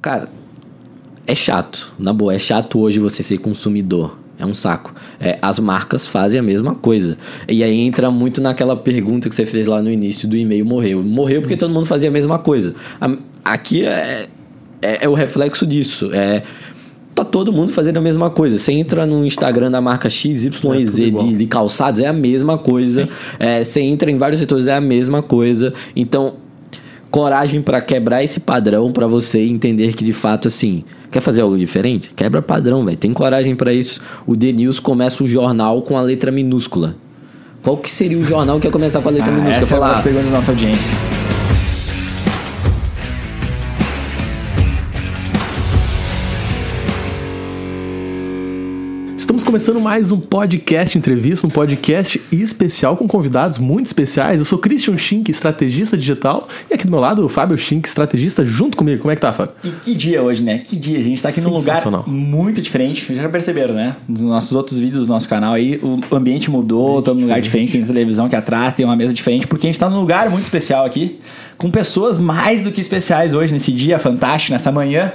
Cara, é chato. Na boa, é chato hoje você ser consumidor. É um saco. É, as marcas fazem a mesma coisa. E aí entra muito naquela pergunta que você fez lá no início do e-mail morreu. Morreu porque todo mundo fazia a mesma coisa. Aqui é, é, é o reflexo disso. É, tá todo mundo fazendo a mesma coisa. Você entra no Instagram da marca XYZ É de, de calçados, é a mesma coisa. É, você entra em vários setores, é a mesma coisa. Então, coragem pra quebrar esse padrão pra você entender que de fato assim quer fazer algo diferente? Quebra padrão velho. Tem coragem pra isso. O The News começa o jornal com a letra minúscula. Qual que seria o jornal que ia começar com a letra Ah, minúscula? essa é uma das falar perguntas da nossa audiência. Começando mais um podcast entrevista, um podcast especial com convidados muito especiais. Eu sou Christian Schink, estrategista digital, e aqui do meu lado o Fábio Schink, estrategista, junto comigo. Como é que tá, Fábio? E que dia hoje, né? Que dia. A gente tá aqui num lugar muito diferente. Já perceberam, né? Nos nossos outros vídeos do nosso canal aí, o ambiente mudou, tô num lugar diferente, tem televisão aqui atrás, tem uma mesa diferente, porque a gente tá num lugar muito especial aqui, com pessoas mais do que especiais hoje, nesse dia fantástico, nessa manhã.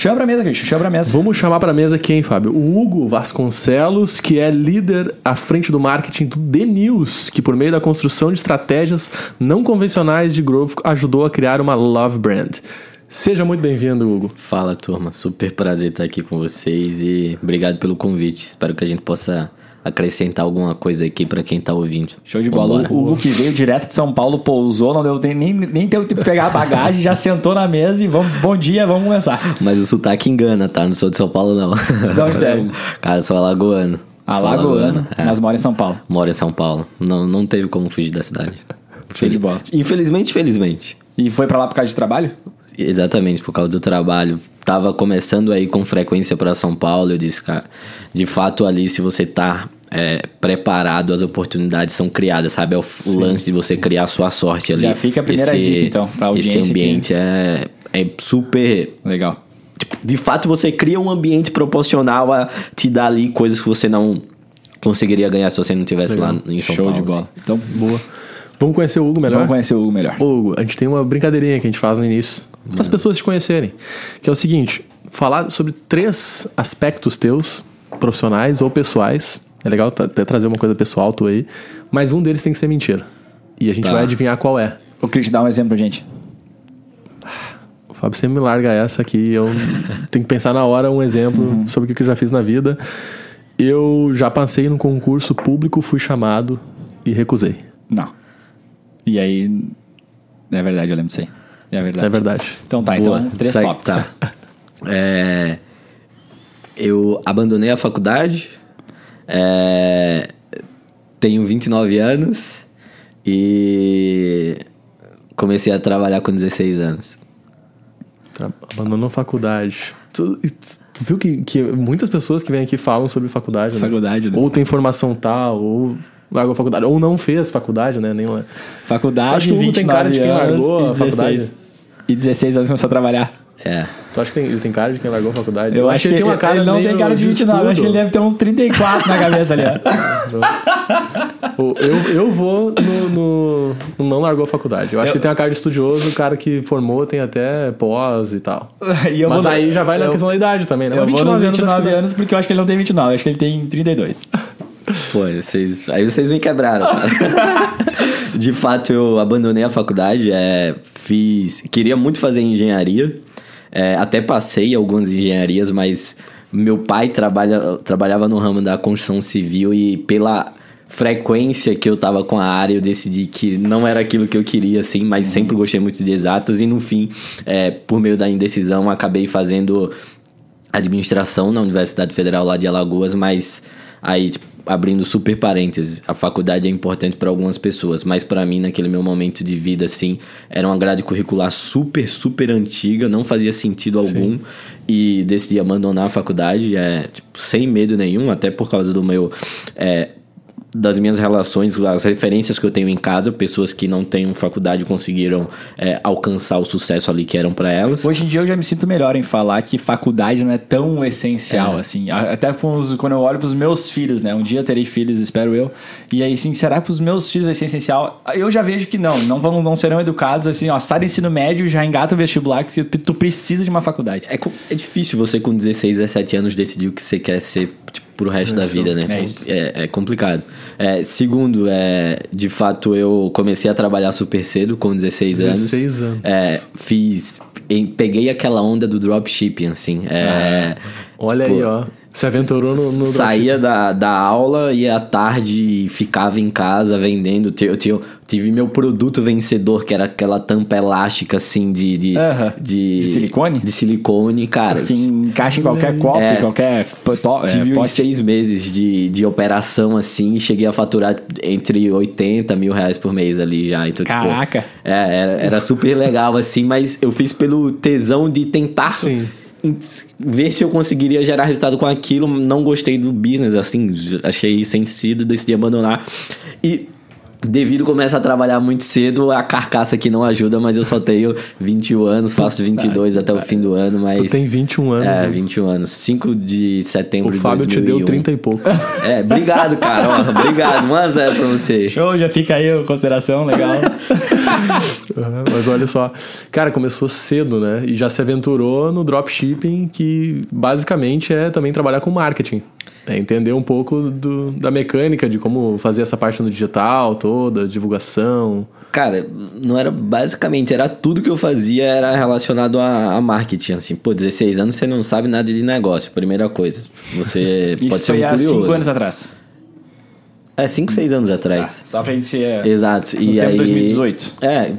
Chama pra mesa, Christian, chama pra mesa. Vamos chamar para mesa quem, Fábio? O Hugo Vasconcelos, que é líder à frente do marketing do The News, que por meio da construção de estratégias não convencionais de growth ajudou a criar uma love brand. Seja muito bem-vindo, Hugo. fala turma super prazer estar aqui com vocês e obrigado pelo convite espero que a gente possa acrescentar alguma coisa aqui pra quem tá ouvindo Show de bola. O Hugo que veio direto de São Paulo, pousou, não deu nem, nem, nem tempo de pegar a bagagem, já sentou na mesa e vamos, bom dia, vamos começar. mas o sotaque engana tá não sou de São Paulo não De onde é? cara sou alagoano Sou Alagoano, é. mas mora em São Paulo. Moro em São Paulo. Não, não teve como fugir da cidade. Show de bola. Infelizmente, felizmente. E foi pra lá por causa de trabalho? Exatamente, por causa do trabalho. Tava começando aí com frequência para São Paulo. Eu disse, cara, de fato ali, se você tá é, preparado, as oportunidades são criadas, sabe? É o, o lance de você criar a sua sorte ali. Já fica a primeira dica, então, pra audiência Esse ambiente é, é super Legal. Tipo, de fato, você cria um ambiente proporcional a te dar ali coisas que você não conseguiria ganhar se você não estivesse lá em São Show Paulo. de bola. Então, Boa. Vamos conhecer o Hugo melhor? vamos conhecer o Hugo melhor. Ô, Hugo, a gente tem uma brincadeirinha que a gente faz no início, para as pessoas te conhecerem, que é o seguinte, falar sobre três aspectos teus, profissionais ou pessoais, é legal até trazer uma coisa pessoal tua aí, mas um deles tem que ser mentira. E a gente Tá. vai adivinhar qual é. Queria te dar um exemplo pra gente. O Fábio sempre me larga essa aqui, eu tenho que pensar na hora um exemplo sobre o que eu já fiz na vida. Eu já passei num concurso público, fui chamado e recusei. Não. E aí. É verdade, eu lembro disso aí. É verdade. É verdade. Então tá, Boa. então, três Sai- tópicos. Tá. É, eu abandonei a faculdade, é, tenho 29 anos e comecei a trabalhar com 16 anos. Abandonou a faculdade. Tu, tu- viu que, que muitas pessoas que vêm aqui falam sobre faculdade, né? Faculdade, né? Ou tem formação tal, ou largou a faculdade, ou não fez faculdade, né? Nem lá. Faculdade, Acho que o Hugo tem 29 cara de quem anos largou e a faculdade. 16. E 16 anos começou a trabalhar. É. Tu acha que tem, ele tem cara de quem largou a faculdade? Eu, acho que ele tem uma cara ele não tem cara de 29, eu acho que ele deve ter uns 34 na cabeça ali. Eu, eu vou no, no- no não largou a faculdade. Eu acho Eu- que ele tem uma cara de estudioso, o cara que formou tem até pós e tal. E eu Mas vou- aí já vai na eu- questão da idade também, né? Eu Mas vou nos 29 29 anos, anos, porque eu acho que ele não tem 29, eu acho que ele tem 32. Pô, vocês, aí vocês me quebraram, cara. De fato, eu abandonei a faculdade, é, fiz, queria muito fazer engenharia, é, até passei algumas engenharias, mas meu pai trabalha, trabalhava no ramo da construção civil e pela frequência que eu tava com a área, eu decidi que não era aquilo que eu queria, assim, mas sempre gostei muito de exatas e no fim, é, por meio da indecisão, acabei fazendo administração na Universidade Federal lá de Alagoas, mas aí tipo, abrindo super parênteses, a faculdade é importante para algumas pessoas, mas para mim naquele meu momento de vida assim, era uma grade curricular super super antiga, não fazia sentido algum e decidi abandonar a faculdade, é, tipo, sem medo nenhum, até por causa do meu é, das minhas relações, as referências que eu tenho em casa, pessoas que não têm faculdade conseguiram é, alcançar o sucesso ali que eram para elas. Hoje em dia eu já me sinto melhor em falar que faculdade não é tão essencial É. assim. Até os- quando eu olho pros meus filhos, né? Um dia eu terei filhos, espero eu. E aí, sim, será que pros meus filhos vai ser essencial? Eu já vejo que não, não vão, não serão educados assim, ó, sai do ensino médio, já engata o vestibular, porque tu precisa de uma faculdade. É, é difícil você com 16, 17 anos decidir o que você quer ser tipo, pro resto da vida, né? É isso. É, é complicado. É, segundo, é, de fato, eu comecei a trabalhar super cedo, com 16, 16 anos. anos. É, fiz. em- peguei aquela onda do dropshipping, assim. É, Olha tipo, aí, ó. Se aventurou no, no Saía da, da aula e à tarde ficava em casa vendendo. Eu, eu tive meu produto vencedor, que era aquela tampa elástica, assim, de. De, de, De silicone? De silicone, cara. Que encaixa em qualquer copo, É. qualquer poto- é, Tive uns seis meses de, de operação assim e cheguei a faturar entre 80 mil reais por mês ali já. Então, tipo, Caraca. é, era, era super legal assim, mas eu fiz pelo tesão de tentar Sim. Ver se eu conseguiria gerar resultado com aquilo. Não gostei do business, assim, achei sem sentido, decidi abandonar. E devido começar a trabalhar muito cedo, a carcaça aqui não ajuda, mas eu só tenho 21 anos, faço 22 até o fim do ano, mas... Tu tem 21 anos. É, né? 21 anos. 5 de setembro O de Fábio te 2001. deu 30 e pouco. É, obrigado, cara. Ó, obrigado. 1x0 pra você. Show, já fica aí a consideração, legal. Aham, Mas olha só, cara, começou cedo, né? E já se aventurou no dropshipping, que basicamente é também trabalhar com marketing. É entender um pouco do- da mecânica de como fazer essa parte no digital toda, divulgação. Cara, não era basicamente, era tudo que eu fazia era relacionado a, a marketing, assim. Pô, 16 anos você não sabe nada de negócio, primeira coisa. Você Isso pode ser foi um há curioso. 5 anos atrás. É, 5, 6 anos atrás. Tá, só pra gente ser. Exato. No e tempo aí, 2018. É.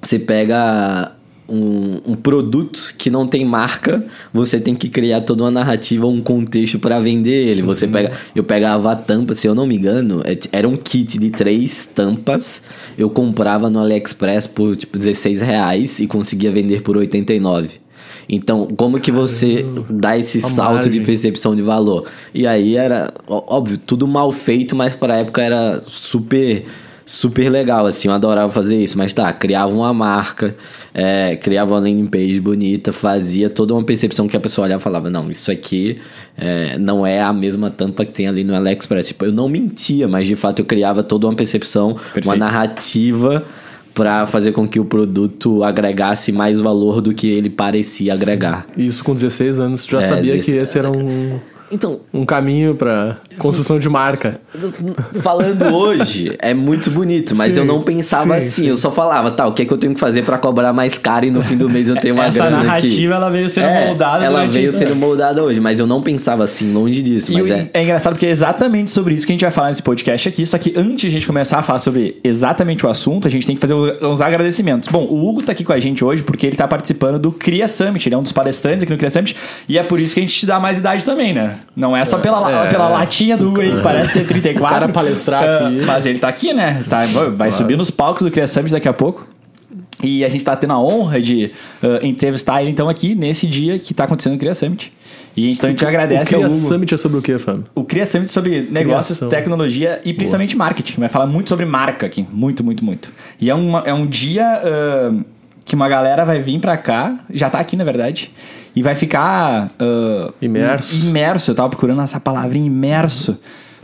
Você pega um, um produto que não tem marca, você tem que criar toda uma narrativa, um contexto pra vender ele. Você pega. Eu pegava a tampa, se eu não me engano, é- era um kit de três tampas. Eu comprava no AliExpress por tipo 16 reais e conseguia vender por 89. Então, como que você dá esse A salto de margem. percepção de valor? E aí era, óbvio, tudo mal feito, mas pra época era super super legal, assim, eu adorava fazer isso, mas tá, criava uma marca, é, criava uma landing page bonita, fazia toda uma percepção que a pessoa olhava e falava, não, isso aqui é, não é a mesma tampa que tem ali no AliExpress. Tipo, eu não mentia, mas de fato eu criava toda uma percepção, uma Perfeito. narrativa pra fazer com que o produto agregasse mais valor do que ele parecia agregar. E isso com 16 anos, tu já É, sabia 16 que esse era um, Então, um caminho pra construção de marca. falando hoje é muito bonito, mas Sim, eu não pensava sim, assim. sim. Eu só falava, tá, o que é que eu tenho que fazer pra cobrar mais caro e no fim do mês eu tenho uma Essa grana narrativa, aqui. ela veio sendo É, moldada Ela veio isso. sendo moldada hoje, mas eu não pensava assim, longe disso. E Mas o- é. é engraçado porque é exatamente sobre isso que a gente vai falar nesse podcast aqui. Só que antes de a gente começar a falar sobre exatamente o assunto, a gente tem que fazer uns agradecimentos. Bom, o Hugo tá aqui com a gente hoje porque ele tá participando do Cria Summit. Ele é um dos palestrantes aqui no Cria Summit. E é por isso que a gente te dá mais idade também, né? Não é só pela, la- É. pela latinha do aí, que parece ter 34. O cara palestrar Ah, aqui. Mas ele tá aqui, né? Tá, vai subir nos palcos do Cria Summit daqui a pouco. E a gente tá tendo a honra de ah, entrevistar ele então aqui nesse dia que tá acontecendo no Cria Summit. E então a gente agradece o ao Cria Hugo. Summit é sobre o quê, Fábio? O Cria Summit sobre negócios, Criação. tecnologia e principalmente marketing. Vai falar muito sobre marca aqui. Muito, muito, muito. E é, uma, é um dia ah, que uma galera vai vir pra cá, já tá aqui na verdade, e vai ficar. ah, Imerso. Imerso, eu tava procurando essa palavra, imerso.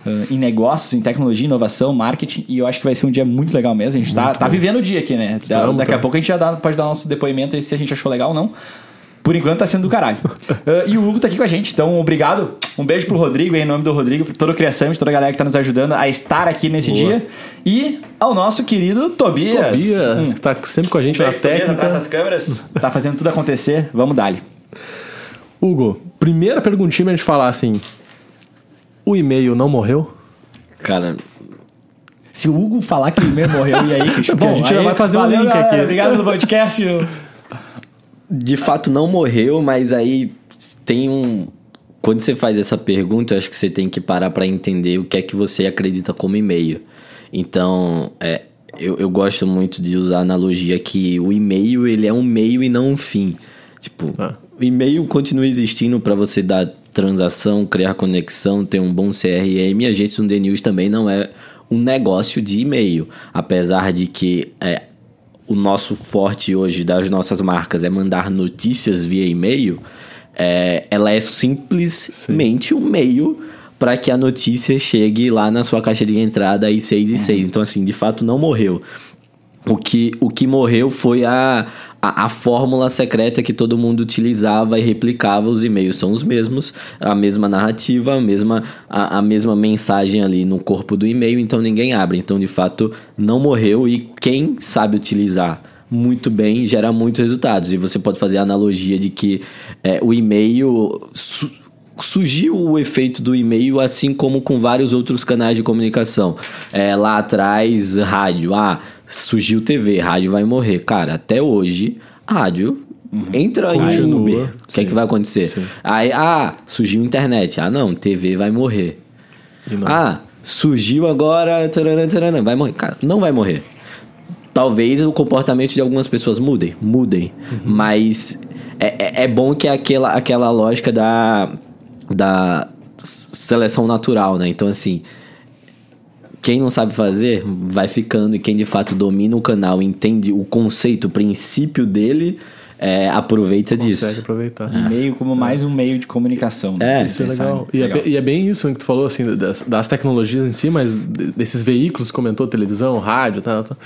ah, em negócios, em tecnologia, inovação, marketing, e eu acho que vai ser um dia muito legal mesmo. A gente tá, tá vivendo o dia aqui, né? Da- Daqui a pouco a gente já dá- pode dar nosso depoimento aí se a gente achou legal ou não. Por enquanto tá sendo do caralho. Ah, e o Hugo tá aqui com a gente, então obrigado. Um beijo pro Rodrigo, em nome do Rodrigo, por todo o Criação, toda a galera que tá nos ajudando a estar aqui nesse Boa. dia. E ao nosso querido Tobias. Tobias, Hum. que tá sempre com a gente na Beijo, Tobias, atrás técnica. das câmeras. Tá fazendo tudo acontecer. Vamos dali. Hugo, primeira perguntinha pra gente falar assim: o e-mail não morreu? Cara, Se o Hugo falar que o e-mail morreu, e aí? Christian? Bom, a gente já vai fazer um valeu, link galera. aqui. Obrigado pelo podcast. de fato não morreu, mas aí tem um. Quando você faz essa pergunta, eu acho que você tem que parar pra entender o que é que você acredita como e-mail. Então, é, eu, eu gosto muito de usar a analogia que o e-mail ele é um meio e não um fim. Tipo, Ah. O e-mail continua existindo pra você dar transação, criar conexão, ter um bom CRM. A gente no The News também não é um negócio de e-mail. Apesar de que é, o nosso forte hoje das nossas marcas é mandar notícias via e-mail, é, ela é simplesmente um meio para que a notícia chegue lá na sua caixa de entrada aí 6 e 6. Então, assim, de fato não morreu. O que, o que morreu foi a, a, a, fórmula secreta que todo mundo utilizava e replicava. Os e-mails são os mesmos, a mesma narrativa, a mesma, a, a mesma mensagem ali no corpo do e-mail, então ninguém abre. Então, de fato, não morreu e quem sabe utilizar muito bem gera muitos resultados. E você pode fazer a analogia de que é, o e-mail. Su surgiu o efeito do e-mail, assim como com vários outros canais de comunicação. É, lá atrás, rádio. Ah, surgiu TV, rádio vai morrer. Cara, até hoje, rádio uhum. entra em Uber. O que é que vai acontecer? Sim. Aí, ah, surgiu internet. Ah, não, TV vai morrer. Ah, surgiu agora. Taranã, taranã, vai morrer. Cara, não vai morrer. Talvez o comportamento de algumas pessoas mudem, mudem. Uhum. Mas é, é, é bom que aquela, aquela lógica da, da seleção natural, né? Então, assim, quem não sabe fazer, vai ficando. E quem de fato domina o canal, entende o conceito, o princípio dele, é, aproveita Consegue disso. Consegue aproveitar. É. Meio como mais um meio de comunicação. Né? É, isso é legal. E, legal. É, e, É, bem isso que tu falou, assim, das, das, tecnologias em si, mas desses veículos, comentou, televisão, rádio, tal, tal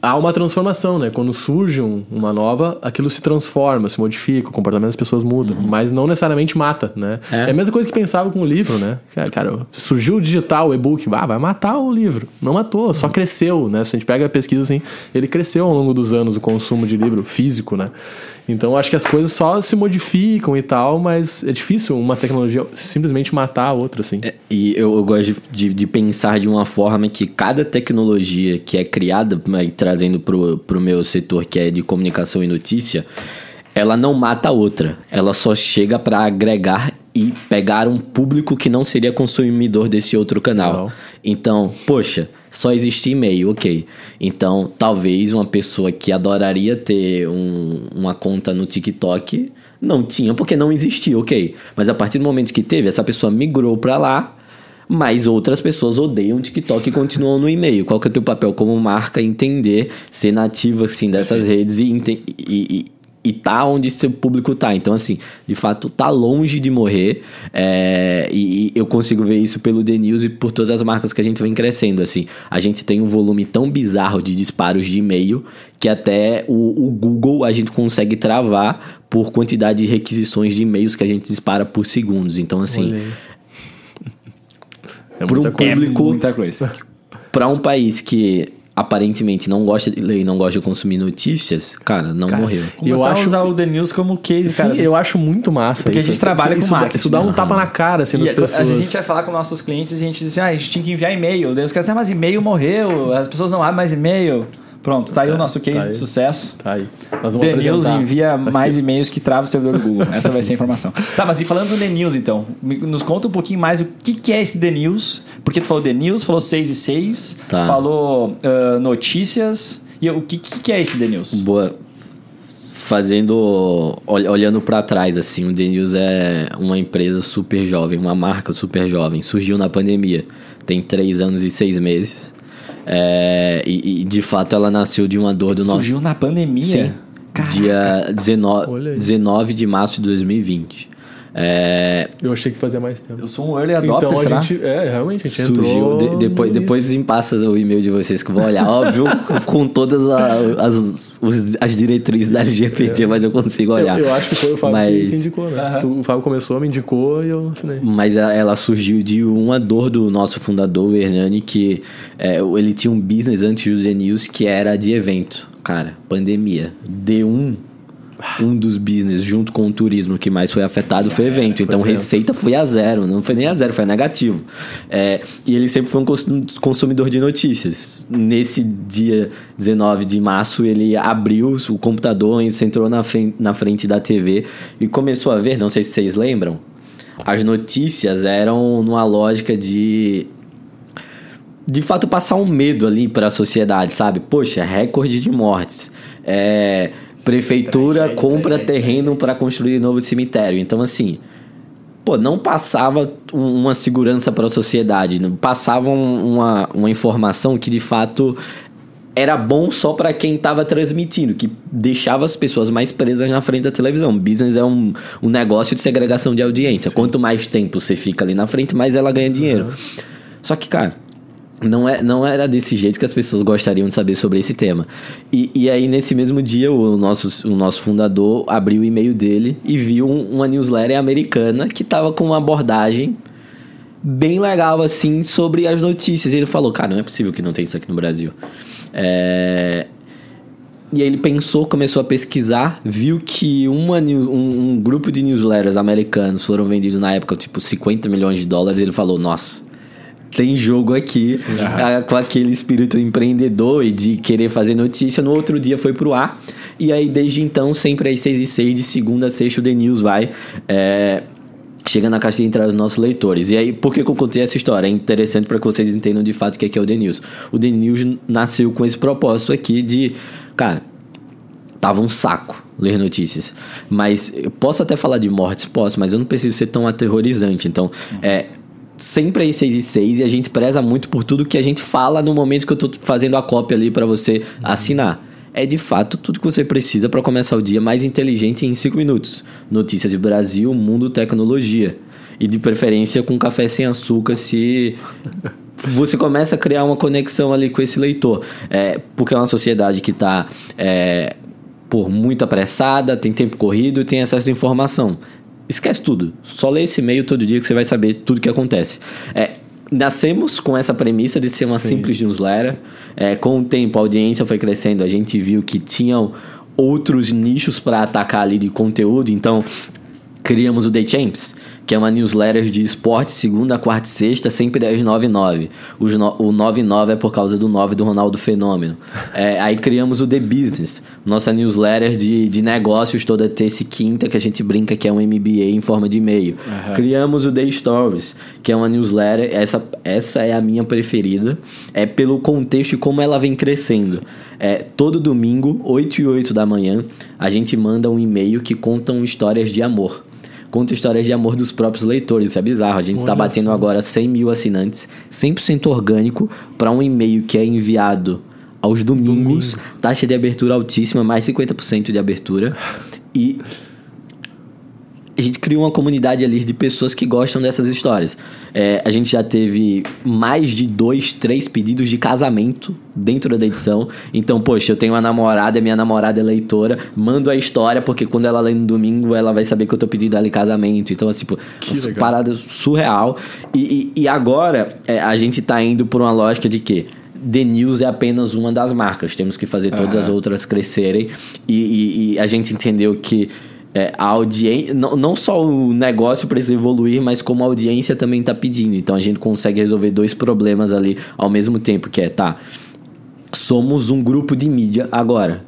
há uma transformação, né? Quando surge um, uma nova, aquilo se transforma, se modifica, o comportamento das pessoas muda, uhum. mas não necessariamente mata, né? É. é. a mesma coisa que pensava com o livro, né? Cara, surgiu o digital, o e-book, ah, vai matar o livro. Não matou, só uhum. cresceu, né? Se a gente pega a pesquisa assim, ele cresceu ao longo dos anos o consumo de livro físico, né? Então acho que as coisas só se modificam e tal, mas é difícil uma tecnologia simplesmente matar a outra, assim. É, e eu, eu gosto de, de, de, pensar de uma forma que cada tecnologia que é criada, trazendo pro, pro meu setor que é de comunicação e notícia, ela não mata a outra. Ela só chega para agregar e pegar um público que não seria consumidor desse outro canal. Não. Então, poxa, só existe e-mail, ok. Então, talvez uma pessoa que adoraria ter um, uma conta no TikTok não tinha porque não existia, ok. Mas a partir do momento que teve, essa pessoa migrou para lá, mas outras pessoas odeiam o TikTok e continuam no e-mail. Qual que é o teu papel como marca? Entender, ser nativo assim dessas redes e, e, e e tá onde seu público tá. Então, assim, de fato, tá longe de morrer. É, e, e, eu consigo ver isso pelo The News e por todas as marcas que a gente vem crescendo. Assim, a gente tem um volume tão bizarro de disparos de e-mail que até o, o Google a gente consegue travar por quantidade de requisições de e-mails que a gente dispara por segundos. Então, assim. É para um público. É muita coisa. Para um país que aparentemente não gosta de ler e não gosta de consumir notícias, cara, não cara, morreu. E eu acho usar o The News como case, Sim, cara. eu acho muito massa Porque isso. a gente trabalha isso, com marketing. Isso dá um tapa na cara, assim, das pessoas. A gente vai falar com nossos clientes e a gente diz assim, ah, a gente tinha que enviar e-mail. Deus quer dizer, mas e-mail morreu, as pessoas não abrem mais e-mail. Pronto, tá aí é, o nosso case tá de sucesso. Tá aí. Nós vamos The News envia mais e-mails que trava o servidor do Google. Essa vai ser a informação. Tá, mas e falando do The News, então, nos conta um pouquinho mais o que, que é esse The News. Porque tu falou The News, falou 6 e 6, tá. falou uh, notícias. E o que, que é esse The News? Boa. Fazendo, olhando para trás, assim, o The News é uma empresa super jovem, uma marca super jovem. Surgiu na pandemia, tem três anos e seis meses. É, e, e, de fato ela nasceu de uma dor do nosso. Surgiu na pandemia? Sim. Caraca. Dia 19, 19 de março de 2020. É... Eu achei que fazia mais tempo. Eu sou um early adopter, então, será? a gente, é, realmente, a gente Surgiu, de, depois, depois me passa o e-mail de vocês que eu vou olhar. Óbvio, com todas as, as, as diretrizes da LGBT, é. mas eu consigo olhar. Eu, eu, acho que foi o Fábio mas... que indicou, né? Tu, o Fábio começou, me indicou e eu assinei. Mas ela surgiu de uma dor do nosso fundador, o Hernani, que é, ele tinha um business antes do The News que era de evento. Cara, pandemia. D1 um dos business junto com o turismo que mais foi afetado foi evento. Então receita foi a zero, não foi nem a zero, foi negativo. É, e ele sempre foi um consumidor de notícias. Nesse dia 19 de março, ele abriu o computador, sentou na frente, na frente da TV e começou a ver, não sei se vocês lembram, as notícias eram numa lógica de de fato passar um medo ali para a sociedade, sabe? Poxa, recorde de mortes. É, Prefeitura compra terreno para construir novo cemitério. Então, assim, pô, não passava um- uma segurança para a sociedade, não passava um- uma, uma informação que de fato era bom só para quem estava transmitindo, que deixava as pessoas mais presas na frente da televisão. Business é um, um negócio de segregação de audiência. Quanto mais tempo você fica ali na frente, mais ela ganha dinheiro. Só que, cara, não, é, não era desse jeito que as pessoas gostariam de saber sobre esse tema. E, e aí, nesse mesmo dia, o nosso, o nosso fundador abriu o e-mail dele e viu um- uma newsletter americana que tava com uma abordagem bem legal, assim, sobre as notícias. E ele falou, cara, não é possível que não tenha isso aqui no Brasil. É... E aí ele pensou, começou a pesquisar, viu que uma, um, um grupo de newsletters americanos foram vendidos na época, tipo, 50 milhões de dólares. Ele falou, nossa, tem jogo aqui ah, com aquele espírito empreendedor e de querer fazer notícia. No outro dia foi pro ar. E aí, desde então, sempre às 6 e 6 de segunda a sexta, o The News vai. é, chega na caixa de entrada dos nossos leitores. E aí, por que que eu contei essa história? É interessante para que vocês entendam de fato o que é, que é o The News. O The News nasceu com esse propósito aqui de, cara, tava um saco ler notícias. Mas eu posso até falar de mortes, posso, mas eu não preciso ser tão aterrorizante. Então, é sempre às 6 e 6 e a gente preza muito por tudo que a gente fala no momento que eu tô fazendo a cópia ali para você assinar. É de fato tudo que você precisa para começar o dia mais inteligente em 5 minutos. Notícias de Brasil, mundo, tecnologia. E de preferência com café sem açúcar, se você começa a criar uma conexão ali com esse leitor. É, porque é uma sociedade que está por muito apressada, tem tempo corrido e tem acesso à informação. Esquece tudo. Só lê esse e-mail todo dia que você vai saber tudo que acontece. É, nascemos com essa premissa de ser uma simples newsletter. É, com o tempo, a audiência foi crescendo. A gente viu que tinham outros nichos para atacar ali de conteúdo. Então, criamos o The Champs, que é uma newsletter de esporte segunda, quarta e sexta, sempre às 9 e 9. Os no, o 9 e 9 é por causa do 9 do Ronaldo Fenômeno. É, aí criamos o The Business, nossa newsletter de, de negócios toda terça e quinta, que a gente brinca que é um MBA em forma de e-mail. Criamos o The Stories, que é uma newsletter, essa, essa é a minha preferida, é pelo contexto e como ela vem crescendo. É, todo domingo, 8 e 8 da manhã, a gente manda um e-mail que contam histórias de amor. Conta histórias de amor dos próprios leitores, isso é bizarro. A gente está batendo só. agora 100 mil assinantes, 100% orgânico, para um e-mail que é enviado aos domingos, taxa de abertura altíssima, mais 50% de abertura. E a gente criou uma comunidade ali de pessoas que gostam dessas histórias. É, a gente já teve mais de dois, três pedidos de casamento dentro da edição. Então, poxa, eu tenho uma namorada, minha namorada é leitora, mando a história, porque quando ela lê no domingo, ela vai saber que eu tô pedindo ela em casamento. Então, assim, pô, parada surreal. E, e- e agora, é, a gente tá indo por uma lógica de que The News é apenas uma das marcas. Temos que fazer todas as outras crescerem. E, e- e a gente entendeu que é, a audiência. Não, não só o negócio precisa evoluir, mas como a audiência também está pedindo. Então a gente consegue resolver dois problemas ali ao mesmo tempo, que é, tá. Somos um grupo de mídia agora.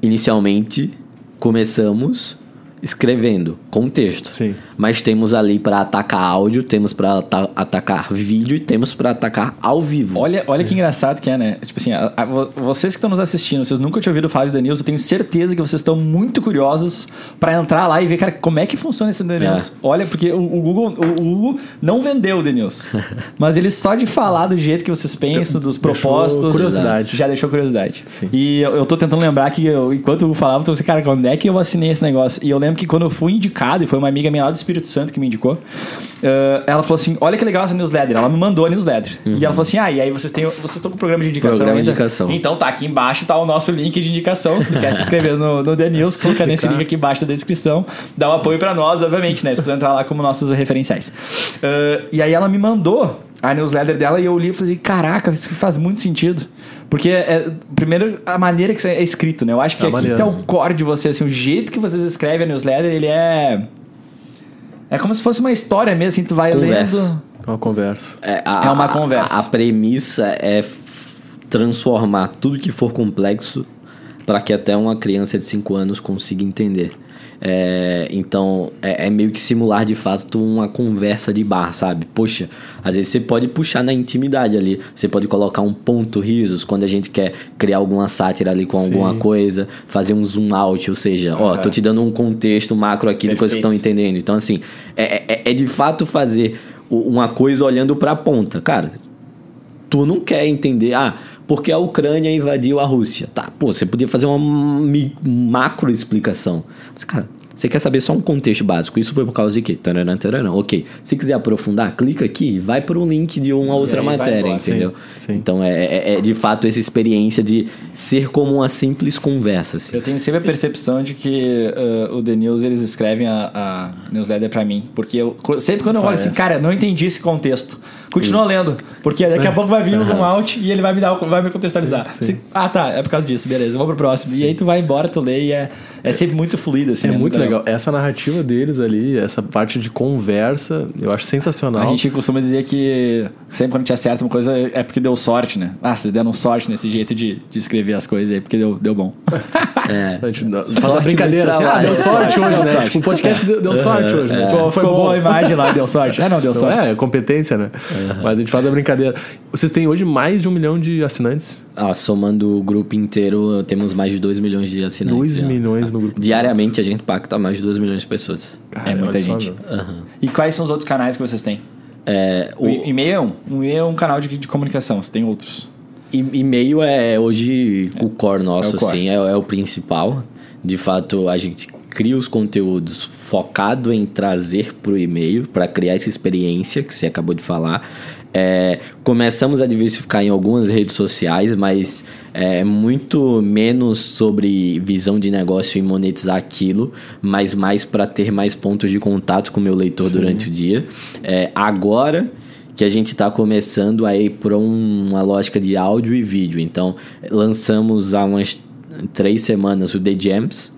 Inicialmente, começamos escrevendo com texto. Sim. Mas temos ali para atacar áudio, temos para atacar vídeo e temos para atacar ao vivo. Olha, olha que engraçado que é, né? Tipo assim, a- a- vo- vocês que estão nos assistindo, vocês nunca tinham ouvido falar de The News, eu tenho certeza que vocês estão muito curiosos pra entrar lá e ver, cara, como é que funciona esse The É. News. Olha, porque o, o Google, o, o Google não vendeu o The News. mas ele só de falar do jeito que vocês pensam, dos Deixou propósitos. curiosidade. Já deixou curiosidade. Sim. E eu, eu tô tentando lembrar que eu, enquanto eu falava, eu tô assim, cara, quando é que eu assinei esse negócio? E eu lembro que quando eu fui indicado, e foi uma amiga minha lá do Espírito Santo que me indicou, eh, ela falou assim: olha que legal essa newsletter. Ela me mandou a newsletter. E ela falou assim: ah, e aí vocês têm. Vocês estão com o programa de indicação. Programa de ainda? indicação. Então tá, aqui embaixo tá o nosso link de indicação. Se tu quer se inscrever no, no The News, clica nesse link aqui embaixo da descrição. Dá um apoio pra nós, obviamente, né? Precisa entrar lá como nossos referenciais. Eh, e aí ela me mandou a newsletter dela e eu li e falei, caraca, isso faz muito sentido. Porque, é, primeiro, a maneira que é escrito, né? Eu acho que A aqui tá o core de você, assim, o jeito que vocês escrevem a newsletter, ele é... É como se fosse uma história mesmo, assim, tu vai Conversa. lendo... É uma conversa. É, É uma conversa. A, a premissa é transformar tudo que for complexo para que até uma criança de 5 anos consiga entender. É, então, é, é meio que simular de fato uma conversa de bar, sabe? Poxa, às vezes você pode puxar na intimidade ali. Você pode colocar um ponto risos quando a gente quer criar alguma sátira ali com Sim. alguma coisa, fazer um zoom out, ou seja, ó, tô te dando um contexto macro aqui de coisas que Perfeito. estão entendendo. Então, assim, é, é, é de fato fazer uma coisa olhando pra ponta. Cara, tu não quer entender, ah, porque a Ucrânia invadiu a Rússia. Tá, pô, você podia fazer uma macro explicação. Mas, cara, você quer saber só um contexto básico. Isso foi por causa de quê? Tararam, tararam. Ok. Se quiser aprofundar, clica aqui e vai para um link de uma outra matéria, embora. entendeu? Sim, sim. Então é, é- é de fato essa experiência de ser como uma simples conversa. Assim. Eu tenho sempre a percepção de que uh, o The News, eles escrevem a, a newsletter pra mim. Porque eu, sempre quando eu olho assim, cara, não entendi esse contexto. Continua lendo. Porque daqui a pouco vai vir um zoom out e ele vai me dar, vai me contextualizar. Assim, ah, tá, é por causa disso, beleza, vamos pro próximo. E aí tu vai embora, tu lê e é, é sempre muito fluido, assim. É né? muito legal. Essa narrativa deles ali, essa parte de conversa, eu acho sensacional. A gente costuma dizer que sempre quando a gente acerta uma coisa é porque deu sorte, né? Ah, vocês deram sorte nesse jeito de, de escrever as coisas aí, porque deu, deu bom. É. A gente faz uma brincadeira assim, ah, deu sorte Sorte, hoje, né? sorte. Tipo, um podcast deu, deu sorte hoje, né? Tipo, Ficou boa a imagem lá, deu sorte. Ah, não, deu Não sorte. é, é competência, né? Mas a gente faz a brincadeira. Vocês têm hoje mais de um milhão de assinantes? Ah, somando o grupo inteiro, temos mais de 2 milhões de assinantes. 2 já. milhões no grupo. Diariamente a gente impacta mais de 2 milhões de pessoas. Cara, É muita gente. Aham. E quais são os outros canais que vocês têm? É, O o, e-mail é um. O e-mail é um canal de, de comunicação, você tem outros. E- E-mail é hoje o core nosso, É o core. assim, é, é o principal. De fato, a gente cria os conteúdos focado em trazer para o e-mail, para criar essa experiência que você acabou de falar. É, começamos a diversificar em algumas redes sociais, mas é muito menos sobre visão de negócio e monetizar aquilo, mas mais para ter mais pontos de contato com o meu leitor durante o dia. É, agora que a gente está começando a ir para uma lógica de áudio e vídeo. Então, lançamos há umas três semanas o The Jams,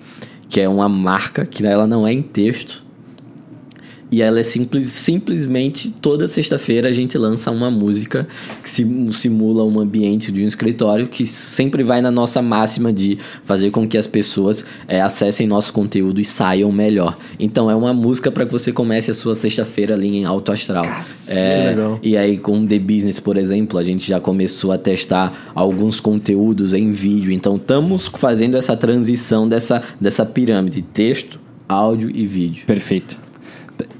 que é uma marca que ela não é em texto. E ela é simples, simplesmente toda sexta-feira a gente lança uma música que sim- simula um ambiente de um escritório que sempre vai na nossa máxima de fazer com que as pessoas eh, acessem nosso conteúdo e saiam melhor. Então é uma música para que você comece a sua sexta-feira ali em alto astral. É, que legal. e aí, com The Business, por exemplo, a gente já começou a testar alguns conteúdos em vídeo. Então, estamos fazendo essa transição dessa, dessa pirâmide: texto, áudio e vídeo. Perfeito.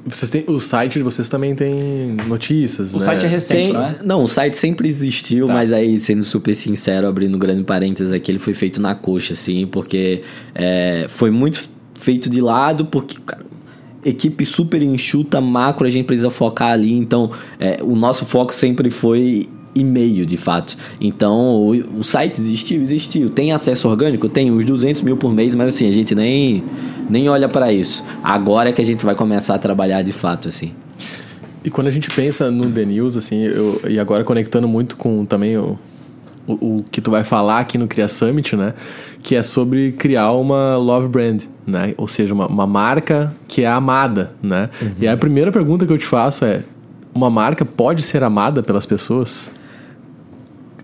Vocês têm, o site de vocês também tem notícias, O né? site é recente, Tem- não é? não, o site sempre existiu, Tá. mas aí, sendo super sincero, abrindo um grande parênteses aqui, ele foi feito na coxa, assim, porque é, foi muito feito de lado, porque, cara, equipe super enxuta, macro, a gente precisa focar ali, então é, o nosso foco sempre foi e-mail, de fato. Então, o, o site existiu? Existiu. Tem acesso orgânico? Tem, uns 200 mil por mês, mas assim, a gente nem, nem olha para isso. Agora é que a gente vai começar a trabalhar de fato, assim. E quando a gente pensa no The News, assim, eu, e agora conectando muito com também o, o, o que tu vai falar aqui no Cria Summit, né? Que é sobre criar uma love brand, né? Ou seja, uma, uma marca que é amada, né? E aí a primeira pergunta que eu te faço é: uma marca pode ser amada pelas pessoas?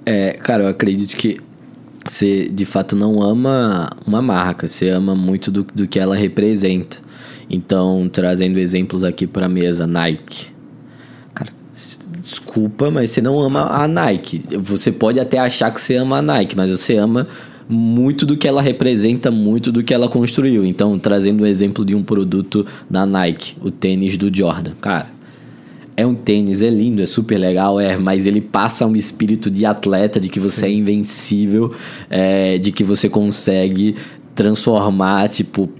É, cara, eu acredito que você de fato não ama uma marca, você ama muito do, do que ela representa. Então, trazendo exemplos aqui pra mesa, Nike. Cara, desculpa, mas você não ama a Nike. Você pode até achar que você ama a Nike, mas você ama muito do que ela representa, muito do que ela construiu. Então, trazendo um exemplo de um produto da Nike, o tênis do Jordan. Cara, é um tênis, é lindo, é super legal, é, mas ele passa um espírito de atleta, de que você é invencível, é, de que você consegue transformar, tipo,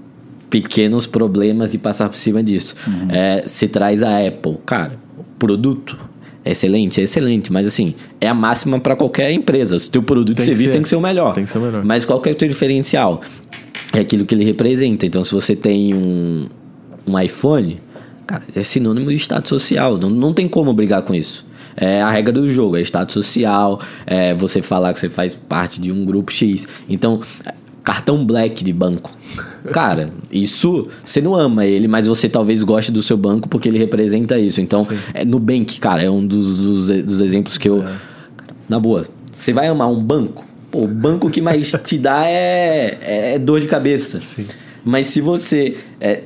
pequenos problemas e passar por cima disso. É, se traz a Apple, cara, produto é excelente, é excelente, mas assim, é a máxima para qualquer empresa. Se o teu produto e serviço ser. tem que ser o melhor. Tem que ser o melhor. Mas qual que é o teu diferencial? É aquilo que ele representa. Então, se você tem um, um iPhone, cara, é sinônimo de status social. Não, não tem como brigar com isso. É a regra do jogo, é status social, é você falar que você faz parte de um grupo X. Então, cartão black de banco. Cara, isso você não ama ele, mas você talvez goste do seu banco porque ele representa isso. Então, é, Nubank, cara, é um dos, dos, dos exemplos que eu. Na boa, você vai amar um banco? Pô, o banco que mais te dá é, é dor de cabeça. Sim. Mas se você é,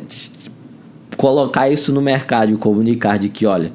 colocar isso no mercado e comunicar de que, olha,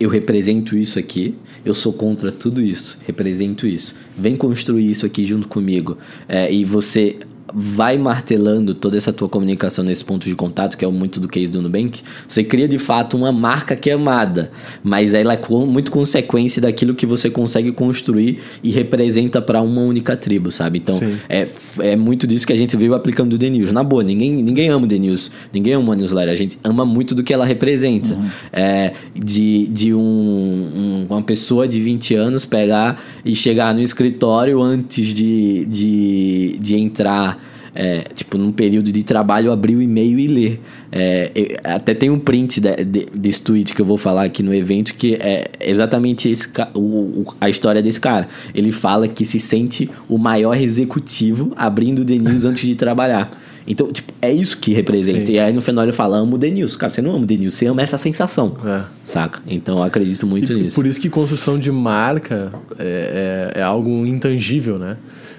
eu represento isso aqui, eu sou contra tudo isso, represento isso. Vem construir isso aqui junto comigo. É, e você vai martelando toda essa tua comunicação nesse ponto de contato, que é muito do case do Nubank, você cria de fato uma marca que é amada, mas ela é muito consequência daquilo que você consegue construir e representa para uma única tribo, sabe? Então, é, é muito disso que a gente veio aplicando o The News. Na boa, ninguém, ninguém ama o The News, ninguém ama a newsletter, a gente ama muito do que ela representa. Uhum. É, de de um, um, uma pessoa de 20 anos pegar e chegar no escritório antes de, de, de entrar é, tipo, num período de trabalho, abrir o e-mail e ler. É, até tem um print de, de, desse tweet que eu vou falar aqui no evento, que é exatamente esse, o, a história desse cara. Ele fala que se sente o maior executivo abrindo o The News antes de trabalhar. Então, tipo, é isso que representa. Sim. E aí no final ele fala, amo o The News. Cara, você não ama o The News, você ama essa sensação. É. Saca? Então eu acredito muito e nisso. Por isso que construção de marca é, é, é algo intangível, né?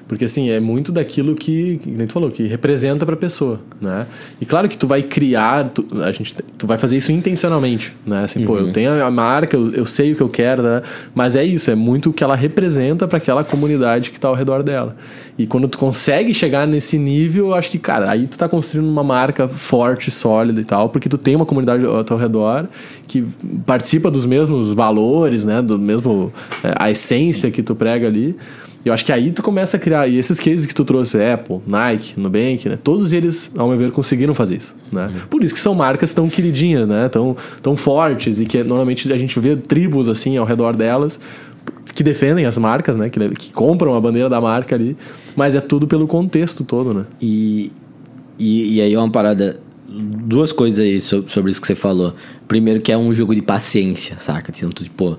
Porque assim, é muito daquilo que, que nem tu falou, que representa para a pessoa, né? E claro que tu vai criar, tu, a gente, tu vai fazer isso intencionalmente, né? Assim, uhum. pô, eu uhum. tenho a marca, eu, eu, sei o que eu quero, né? mas é isso, é muito o que ela representa para aquela comunidade que está ao redor dela. E quando tu consegue chegar nesse nível, eu acho que, cara, aí tu tá construindo uma marca forte, sólida e tal, porque tu tem uma comunidade ao teu redor que participa dos mesmos valores, né? Do mesmo é, a essência Sim. que tu prega ali. Eu acho que aí tu começa a criar. E esses cases que tu trouxe, Apple, Nike, Nubank, né? Todos eles, ao meu ver, conseguiram fazer isso. Né? Uhum. Por isso que são marcas tão queridinhas, né? Tão, tão fortes e que normalmente a gente vê tribos assim ao redor delas que defendem as marcas, né? Que, que compram a bandeira da marca ali. Mas é tudo pelo contexto todo, né? E, e, e aí é uma parada duas coisas aí sobre, isso que você falou. Primeiro que é um jogo de paciência, saca? Tipo,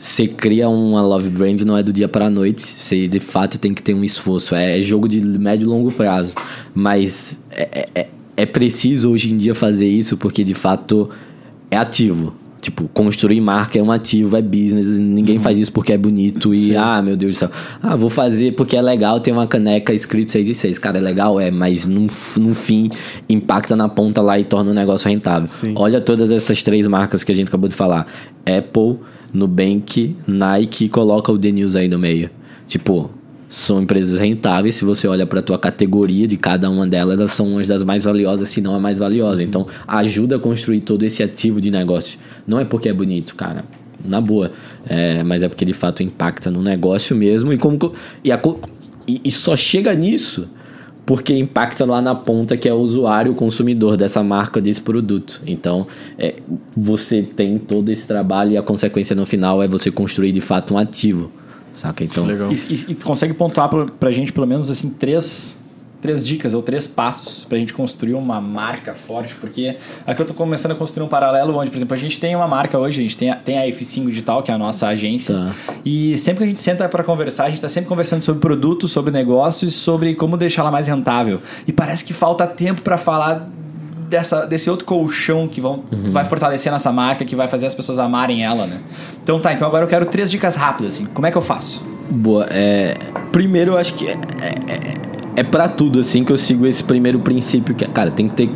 você cria uma love brand não é do dia para a noite, você de fato tem que ter um esforço. É, jogo de médio e longo prazo. Mas é, é, é preciso hoje em dia fazer isso porque de fato é ativo. Tipo, construir marca é um ativo, é business. Ninguém uhum. faz isso porque é bonito e, Sim. ah, meu Deus do céu. Ah, vou fazer porque é legal ter uma caneca escrito 6 e 6. Cara, é legal, é, mas no, no fim impacta na ponta lá e torna o negócio rentável. Sim. Olha todas essas três marcas que a gente acabou de falar: Apple, Nubank, Nike coloca o The News aí no meio. Tipo, são empresas rentáveis. Se você olha para a tua categoria de cada uma delas, elas são uma das mais valiosas, se não a mais valiosa. Então, ajuda a construir todo esse ativo de negócio. Não é porque é bonito, cara. Na boa. É, mas é porque de fato impacta no negócio mesmo. E, como, e, a, e, e só chega nisso porque impacta lá na ponta que é o usuário, o consumidor dessa marca, desse produto. Então, é, você tem todo esse trabalho e a consequência no final é você construir de fato um ativo, saca? Então, Legal. E, e, e tu consegue pontuar pra, pra gente pelo menos assim três três dicas ou três passos para a gente construir uma marca forte, porque aqui eu estou começando a construir um paralelo onde, por exemplo, a gente tem uma marca hoje, a gente tem a, tem a F5 Digital, que é a nossa agência, tá. e sempre que a gente senta para conversar, a gente está sempre conversando sobre produto, sobre negócios, sobre como deixar ela mais rentável. E parece que falta tempo para falar dessa, desse outro colchão que vão, uhum. vai fortalecer nossa marca, que vai fazer as pessoas amarem ela, né? Então tá, então agora eu quero três dicas rápidas, assim. Como é que eu faço? Boa, é... Primeiro eu acho que é, é, é para tudo assim que eu sigo esse primeiro princípio que, cara, tem que ter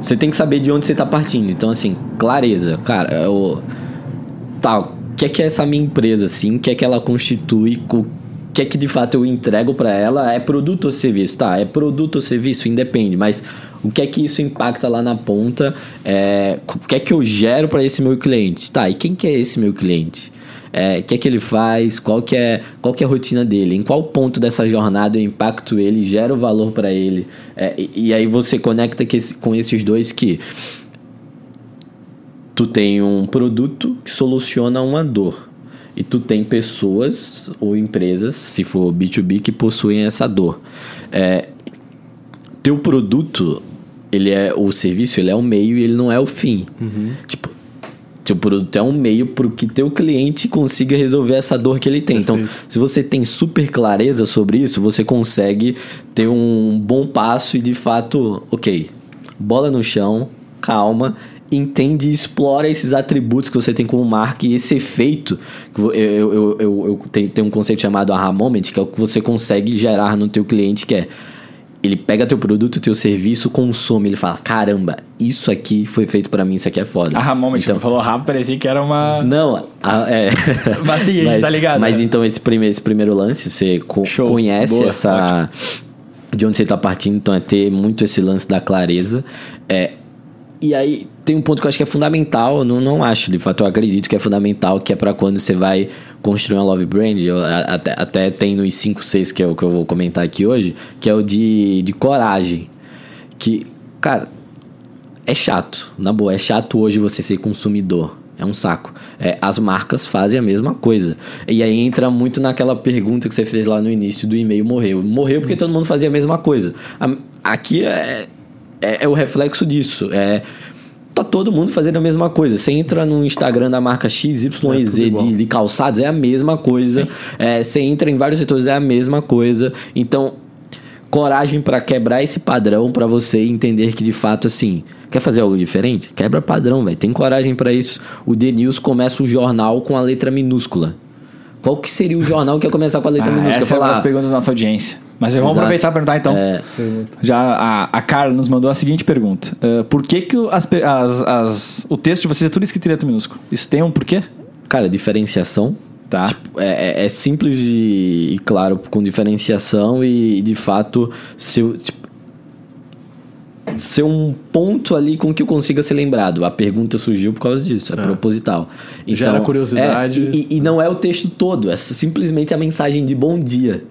você tem que saber de onde você tá partindo. Então assim, clareza, cara, o tal, o que é que é essa minha empresa assim, o que é que ela constitui, o que é que de fato eu entrego para ela, é produto ou serviço, tá? É produto ou serviço, independe, mas o que é que isso impacta lá na ponta? É, o que é que eu gero para esse meu cliente? Tá, e quem que é esse meu cliente? É, o que é que ele faz, qual que é, qual que é a rotina dele, em qual ponto dessa jornada eu impacto ele, gero valor para ele. É, e, e, aí você conecta esse, com esses dois que tu tem um produto que soluciona uma dor. E tu tem pessoas ou empresas, se for B2B, que possuem essa dor. É, teu produto, ele é o serviço, ele é o meio e ele não é o fim. Uhum. Teu produto é um meio para que teu cliente consiga resolver essa dor que ele tem. Então, Perfeito. Então, se você tem super clareza sobre isso, você consegue ter um bom passo e de fato, ok, bola no chão, calma, entende e explora esses atributos que você tem como marca e esse efeito. Eu, eu, eu, eu, eu tenho, tenho um conceito chamado aha moment, que é o que você consegue gerar no teu cliente, que é ele pega teu produto, teu serviço, consome, ele fala: "Caramba, isso aqui foi feito pra mim, isso aqui é foda". A Ramon, então, tipo, falou rápido, parecia que era uma. não, a- é. Mas sim, gente tá ligado, Mas né? então esse primeiro, esse primeiro lance, você co- Show. conhece Boa, essa. De onde você tá partindo, então é ter muito esse lance da clareza. É, e aí tem um ponto que eu acho que é fundamental, não, não acho, de fato eu acredito que é fundamental, que é pra quando você vai construir uma love brand, eu, até, até tem nos 5, 6 que é o que eu vou comentar aqui hoje, que é o de, de coragem. Que, cara, é chato, na boa, é chato hoje você ser consumidor. É um saco. É, as marcas fazem a mesma coisa. E aí entra muito naquela pergunta que você fez lá no início do e-mail morreu. Morreu porque todo mundo fazia a mesma coisa. Aqui é, é, é o reflexo disso. É, tá todo mundo fazendo a mesma coisa. Você entra no Instagram da marca XYZ É de, de calçados, é a mesma coisa. É, você entra em vários setores, é a mesma coisa. Então, coragem para quebrar esse padrão para você entender que de fato assim quer fazer algo diferente quebra padrão velho tem coragem para isso o The News começa o jornal com a letra minúscula qual que seria o jornal que ia começar com a letra Ah, minúscula essa é uma falar das perguntas da nossa audiência. Mas vamos Exato. aproveitar para perguntar então. É. Já a, a Carla nos mandou a seguinte pergunta: Ah, Por que, que o- as, as- as- o texto de vocês é tudo escrito em letra minúscula? Isso tem um porquê? cara diferenciação Tá. Tipo, é, é- é simples de, e claro com diferenciação e de fato ser, tipo, ser um ponto ali com que eu consiga ser lembrado. A pergunta surgiu por causa disso, é, proposital. Gera curiosidade. é, e, e não é o texto todo, é simplesmente a mensagem de bom dia.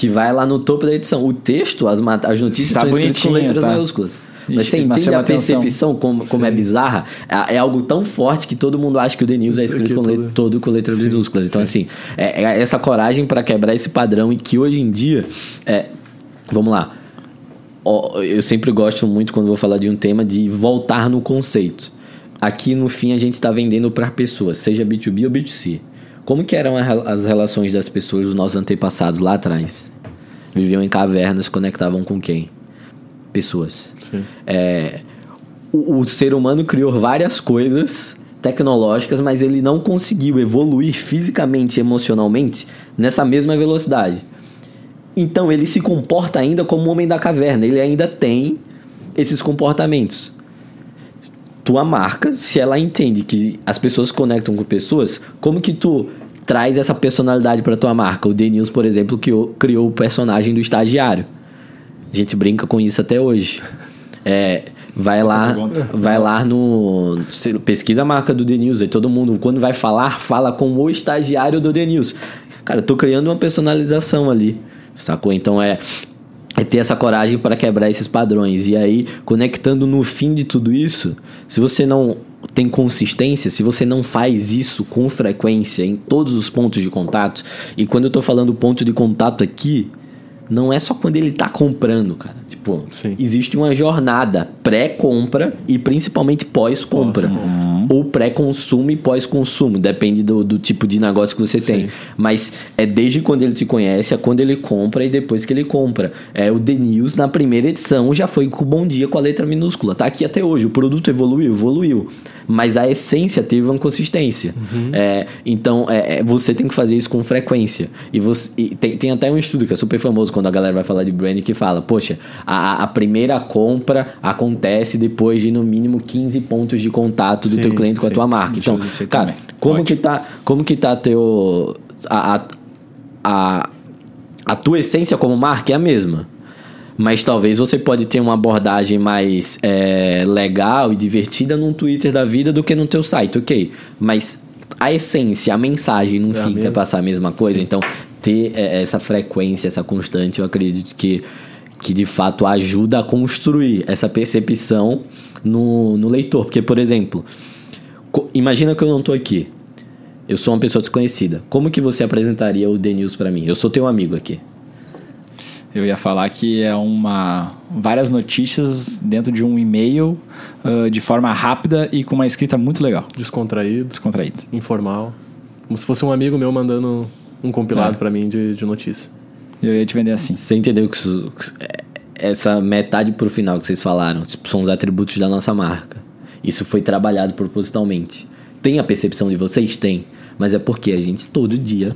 Que vai lá no topo da edição. O texto, as, as notícias Tá são escritas com bonitinho, letras tá. maiúsculas. Mas você entende a percepção como, como é bizarra? É, é algo tão forte que todo mundo acha que o The News é escrito com let- todo com letras minúsculas. Então, assim, é, é essa coragem para quebrar esse padrão e que hoje em dia. É, vamos lá. Eu sempre gosto muito, quando vou falar de um tema, de voltar no conceito. Aqui, no fim, a gente está vendendo para pessoas, seja B2B ou B2C. Como que eram as relações das pessoas, dos nossos antepassados lá atrás? Viviam em cavernas, conectavam com quem? Pessoas. Sim. É, o, o ser humano criou várias coisas tecnológicas, mas ele não conseguiu evoluir fisicamente e emocionalmente nessa mesma velocidade. Então ele se comporta ainda como um homem da caverna, ele ainda tem esses comportamentos. Tua marca, se ela entende que as pessoas se conectam com pessoas, como que tu traz essa personalidade para tua marca? O Denils, por exemplo, que criou o personagem do estagiário. A gente brinca com isso até hoje. É, vai lá, vai lá no pesquisa a marca do News, aí todo mundo quando vai falar, fala com o estagiário do News. Cara, eu tô criando uma personalização ali, sacou? Então é é ter essa coragem para quebrar esses padrões. E aí, conectando no fim de tudo isso, se você não tem consistência, se você não faz isso com frequência em todos os pontos de contato, e quando eu tô falando ponto de contato aqui, não é só quando ele tá comprando, cara. Tipo, Sim. existe uma jornada pré-compra e principalmente pós-compra. Ou pré-consumo e pós-consumo. Depende do, do tipo de negócio que você tem. Mas é desde quando ele te conhece, a quando ele compra e depois que ele compra. É, o The News, na primeira edição, já foi com bom dia com a letra minúscula. Tá aqui até hoje. O produto evoluiu, evoluiu. Mas a essência teve uma consistência. É, então, é, é, você tem que fazer isso com frequência. E, você, e tem, tem até um estudo que é super famoso quando a galera vai falar de branding que fala: Poxa, a, a primeira compra acontece depois de no mínimo 15 pontos de contato do Sim, teu cliente com a sim. tua marca. Então, cara, também. como Ótimo. que tá, como que tá teu a, a, a, a tua essência como marca é a mesma. Mas talvez você pode ter uma abordagem mais é, legal e divertida num Twitter da vida do que no teu site, ok. Mas a essência, a mensagem, no É a fim, quer mesma. passar a mesma coisa. Então, ter é, essa frequência, essa constante, eu acredito que, que de fato ajuda a construir essa percepção no, no leitor. Porque, por exemplo, imagina que eu não tô aqui. Eu sou uma pessoa desconhecida. Como que você apresentaria o The News pra mim? Eu sou teu amigo aqui. Eu ia falar que é uma várias notícias dentro de um e-mail ah, de forma rápida e com uma escrita muito legal, Descontraído, descontraída. informal. Como se fosse um amigo meu mandando um compilado É. pra mim de, de notícia. Eu ia te vender assim. Você entendeu que que essa metade pro final que vocês falaram tipo, são os atributos da nossa marca. Isso foi trabalhado propositalmente. Tem a percepção de vocês? Tem. Mas é porque a gente todo dia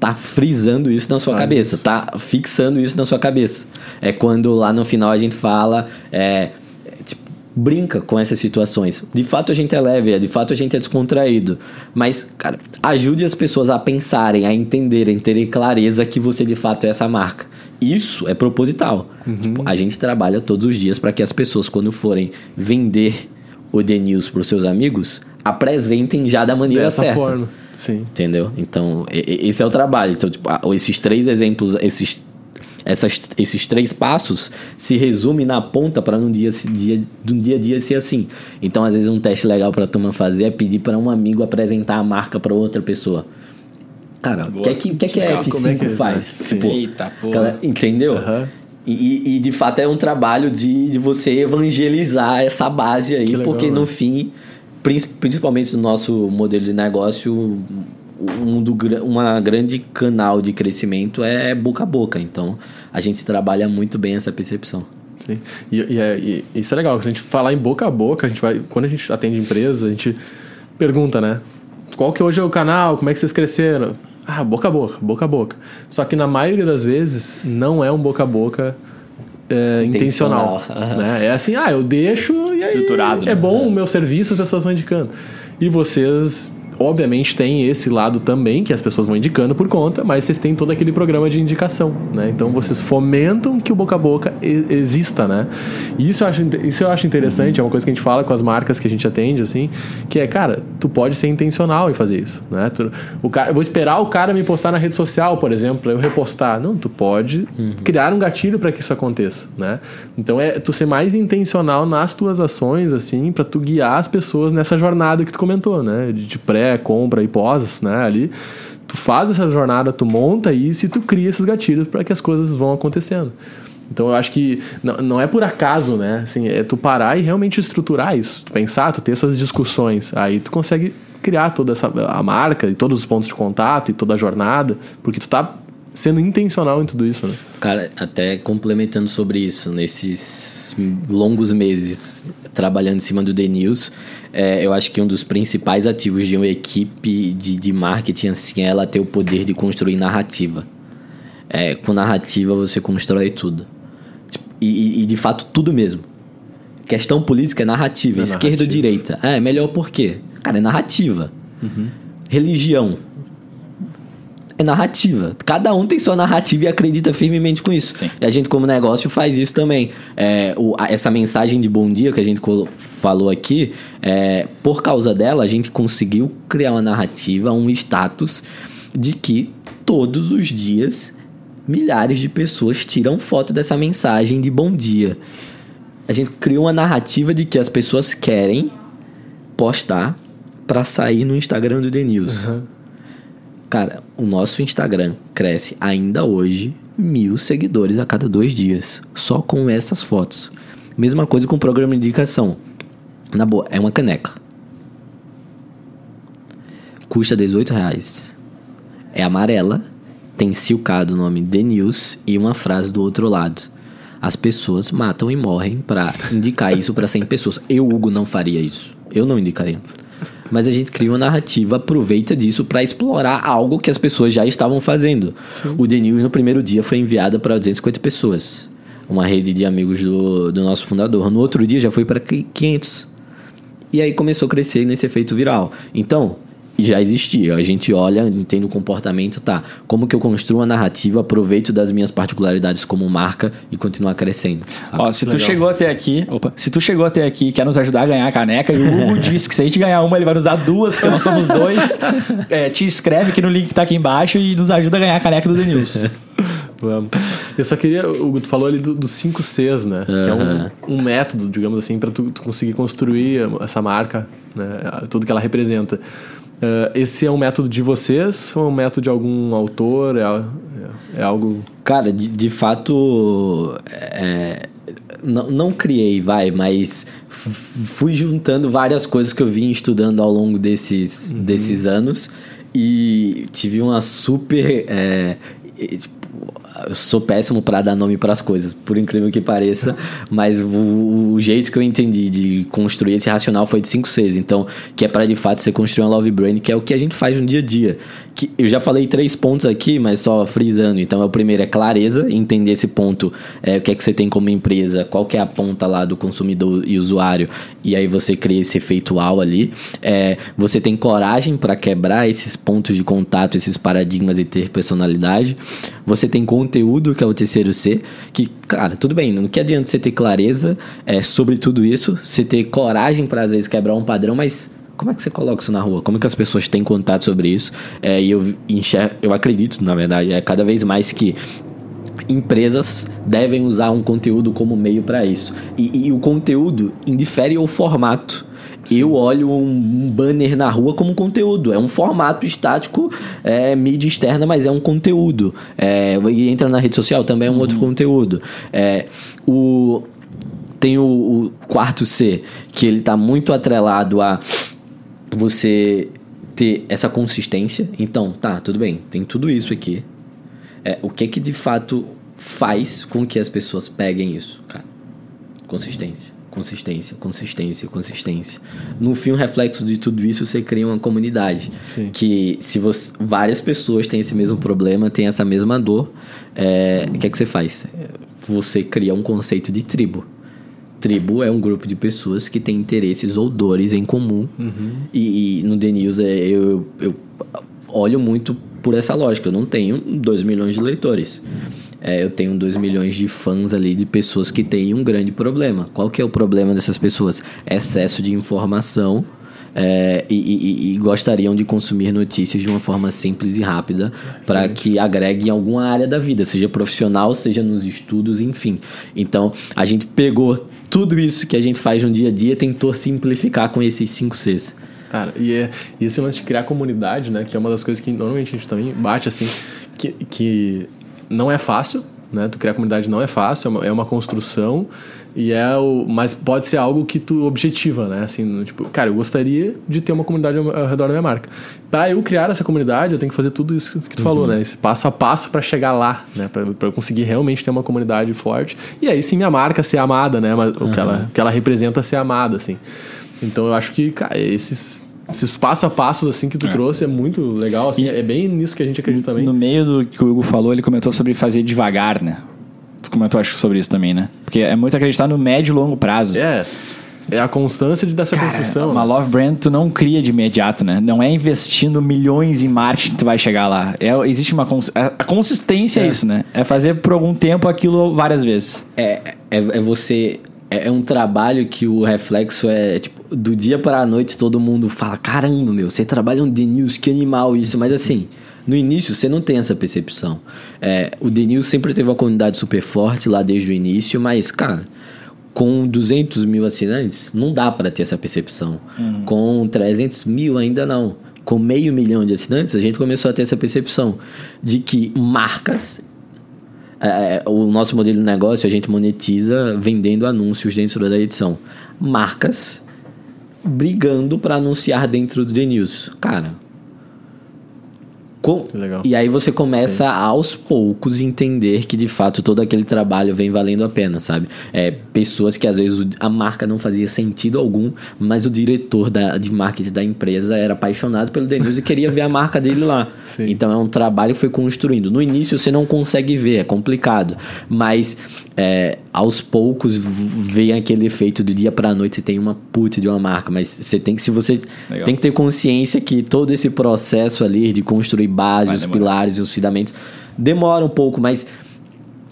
tá frisando isso na sua Faz cabeça, tá fixando isso na sua cabeça. É quando lá no final a gente fala, é, tipo, brinca com essas situações. De fato a gente é leve, de fato a gente é descontraído. Mas, cara, ajude as pessoas a pensarem, a entenderem, terem clareza que você de fato é essa marca. Isso é proposital. Tipo, a gente trabalha todos os dias para que as pessoas, quando forem vender o The News para os seus amigos, apresentem já da maneira Dessa certa. forma. Sim. Entendeu? Então, esse é o trabalho. Então, tipo, esses três exemplos, esses, essas, esses três passos se resume na ponta para num dia, dia, um dia a dia ser assim. Então, às vezes, um teste legal para a turma fazer é pedir para um amigo apresentar a marca para outra pessoa. Cara, o que é que, o que, é que a Legal, como é F5 que é, faz? né? Tipo, Eita, porra. cara, entendeu? Aham. E, e- e, de fato é um trabalho de, de você evangelizar essa base aí, Que legal, porque né? no fim, principalmente no nosso modelo de negócio, um do, uma grande canal de crescimento é boca a boca. Então a gente trabalha muito bem essa percepção. Sim. E, e é- e isso é legal, se a gente falar em boca a boca, a gente vai, quando a gente atende empresa, a gente pergunta, né? Qual que hoje é o canal? Como é que vocês cresceram? Ah, boca a boca, boca a boca. Só que na maioria das vezes não é um boca a boca é, intencional. Intencional, aham. né? É assim, ah, eu deixo e aí Estruturado, é né? bom o meu serviço, as pessoas vão indicando. E vocês, obviamente, têm esse lado também, que as pessoas vão indicando por conta, mas vocês têm todo aquele programa de indicação, né? Então vocês fomentam que o boca a boca exista, né? E isso eu acho, isso eu acho interessante, é uma coisa que a gente fala com as marcas que a gente atende, assim, que é, cara, tu pode ser intencional em fazer isso, né? Tu- o cara, eu vou esperar o cara me postar na rede social, por exemplo, pra eu repostar. Não, tu pode criar um gatilho para que isso aconteça, né? Então é tu ser mais intencional nas tuas ações, assim, para tu guiar as pessoas nessa jornada que tu comentou, né? De, de pré, compra e pós, né? Ali, tu faz essa jornada, tu monta isso e tu cria esses gatilhos para que as coisas vão acontecendo. Então eu acho que não, não é por acaso, né? Assim, é tu parar e realmente estruturar isso, tu pensar, tu ter essas discussões, aí tu consegue criar toda essa a marca e todos os pontos de contato e toda a jornada, porque tu tá sendo intencional em tudo isso, né? Cara, até complementando sobre isso, nesses longos meses trabalhando em cima do The News, é, eu acho que um dos principais ativos de uma equipe de, de marketing assim, é ela ter o poder de construir narrativa. É, com narrativa você constrói tudo. Tipo, E, e- e, de fato tudo mesmo. Questão política é narrativa, É esquerda ou direita. É melhor por quê? Cara, é narrativa. Religião é narrativa. Cada um tem sua narrativa e acredita firmemente com isso. Sim. E a gente, como negócio, faz isso também. É, o- essa mensagem de bom dia que a gente falou aqui, é, por causa dela, a gente conseguiu criar uma narrativa, um status de que todos os dias milhares de pessoas tiram foto dessa mensagem de bom dia. A gente criou uma narrativa de que as pessoas querem postar para sair no Instagram do The News. Cara, o nosso Instagram cresce ainda hoje mil seguidores a cada dois dias, só com essas fotos. Mesma coisa com o programa de indicação. Na boa, é uma caneca. Custa 18 reais. É amarela, tem silcado o nome The News e uma frase do outro lado. As pessoas matam e morrem pra indicar isso pra 100 pessoas. Eu, Hugo, não faria isso. Eu não indicaria. Mas a gente cria uma narrativa, aproveita disso pra explorar algo que as pessoas já estavam fazendo. O The News no primeiro dia foi enviada para 250 pessoas. Uma rede de amigos do, do nosso fundador. No outro dia já foi para 500. E aí começou a crescer nesse efeito viral. Então, já existia. A gente olha, entende o comportamento, tá? Como que eu construo a narrativa, aproveito das minhas particularidades como marca e continuar crescendo. sabe? Ó, se tu Legal. chegou até aqui, opa, se tu chegou até aqui e quer nos ajudar a ganhar a caneca, e o Hugo disse que se a gente ganhar uma, ele vai nos dar duas, porque nós somos dois. É, te inscreve aqui no link que tá aqui embaixo e nos ajuda a ganhar a caneca do The News. Vamos. Eu só queria, o tu falou ali do- dos 5 Cs, né? Que é um, um método, digamos assim, para tu, tu conseguir construir essa marca, né? Tudo que ela representa. Eh, esse é um método de vocês ou é um método de algum autor? É, é- é algo. Cara, de, de fato, é, não, não criei, vai, mas fui juntando várias coisas que eu vim estudando ao longo desses, desses anos e tive uma super. é, tipo, eu sou péssimo para dar nome para as coisas, por incrível que pareça, mas o, o, jeito que eu entendi de construir esse racional foi de 5 6 então que é para de fato você construir uma love brain, que é o que a gente faz no dia a dia. Que eu já falei três pontos aqui, mas só frisando. Então, o primeiro é clareza, entender esse ponto, é, o que é que você tem como empresa, qual que é a ponta lá do consumidor e usuário, e aí você cria esse efeitual ali. É, você tem coragem para quebrar esses pontos de contato, esses paradigmas e ter personalidade. Você tem que é o terceiro C, que, cara, tudo bem, não que adianta você ter clareza é, sobre tudo isso, você ter coragem para às vezes quebrar um padrão, mas como é que você coloca isso na rua? Como é que as pessoas têm contato sobre isso? É, e eu enxergo, eu acredito, na verdade, é cada vez mais que empresas devem usar um conteúdo como meio para isso. E, e, o conteúdo indifere o formato. Sim. Eu olho um, um, banner na rua como conteúdo. É um formato estático, é mídia externa, mas é um conteúdo. É, e entra na rede social também é um uhum. outro conteúdo. É, o, tem o, o, quarto C, que ele está muito atrelado a você ter essa consistência. Então, tá, tudo bem, tem tudo isso aqui. É, o que que de fato faz com que as pessoas peguem isso, cara? Consistência consistência, consistência, consistência. No fim, o reflexo de tudo isso, você cria uma comunidade. Sim. Que se você, várias pessoas têm esse mesmo problema, têm essa mesma dor, é, o que é que você faz? Você cria um conceito de tribo. Tribo é um grupo de pessoas que têm interesses ou dores em comum. Uhum. E, e, no The News é, eu, eu olho muito por essa lógica. Eu não tenho 2 milhões de leitores. É, eu tenho 2 milhões de fãs ali de pessoas que têm um grande problema. Qual que é o problema dessas pessoas? Excesso de informação é, e, e, e, gostariam de consumir notícias de uma forma simples e rápida para que agregue em alguma área da vida, seja profissional, seja nos estudos, enfim. Então, a gente pegou tudo isso que a gente faz no dia a dia tentou simplificar com esses 5 Cs. Cara, e, é, e esse lance de criar comunidade, né? Que é uma das coisas que normalmente a gente também bate, assim, que, que não é fácil, né? Tu criar comunidade não é fácil, é uma, é uma construção e é o, mas pode ser algo que tu objetiva, né? Assim, tipo, cara, eu gostaria de ter uma comunidade ao, ao redor da minha marca. Para eu criar essa comunidade, eu tenho que fazer tudo isso que tu uhum. falou, né? Esse passo a passo para chegar lá, né? Para eu conseguir realmente ter uma comunidade forte e aí sim minha marca ser amada, né? Mas, uhum. o que ela, o que ela representa ser amada, assim. Então eu acho que, cara, esses esses passo a passos assim que tu é. trouxe é muito legal, assim, e é bem nisso que a gente acredita também. No meio do que o Hugo falou, ele comentou sobre fazer devagar, né? Tu comentou acho sobre isso também, né? Porque é muito acreditar no médio e longo prazo. É. É a constância dessa Cara, construção. Uma né? love brand tu não cria de imediato, né? Não é investindo milhões em marketing que tu vai chegar lá. É, existe uma cons a consistência é. é isso, né? É fazer por algum tempo aquilo várias vezes. É, é, é você é, é um trabalho que o reflexo é, tipo, do dia para a noite todo mundo fala: caramba, meu, você trabalha no The News, que animal isso. Mas assim, no início você não tem essa percepção. É, o The News sempre teve uma comunidade super forte lá desde o início, mas, cara, com 200 mil assinantes, não dá para ter essa percepção. Uhum. Com 300 mil, ainda não. Com meio milhão de assinantes, a gente começou a ter essa percepção de que marcas é, é, o nosso modelo de negócio a gente monetiza vendendo anúncios dentro da edição. Marcas brigando para anunciar dentro do The News. Cara, com... E aí você começa Sim. aos poucos entender que de fato todo aquele trabalho vem valendo a pena, sabe? É, pessoas que às vezes a marca não fazia sentido algum, mas o diretor da, de marketing da empresa era apaixonado pelo News e queria ver a marca dele lá. Sim. Então é um trabalho que foi construindo. No início você não consegue ver, é complicado, mas é, aos poucos vem aquele efeito do dia para noite você tem uma puta de uma marca, mas você tem que se você Legal. tem que ter consciência que todo esse processo ali de construir base, os pilares e os fundamentos demora um pouco, mas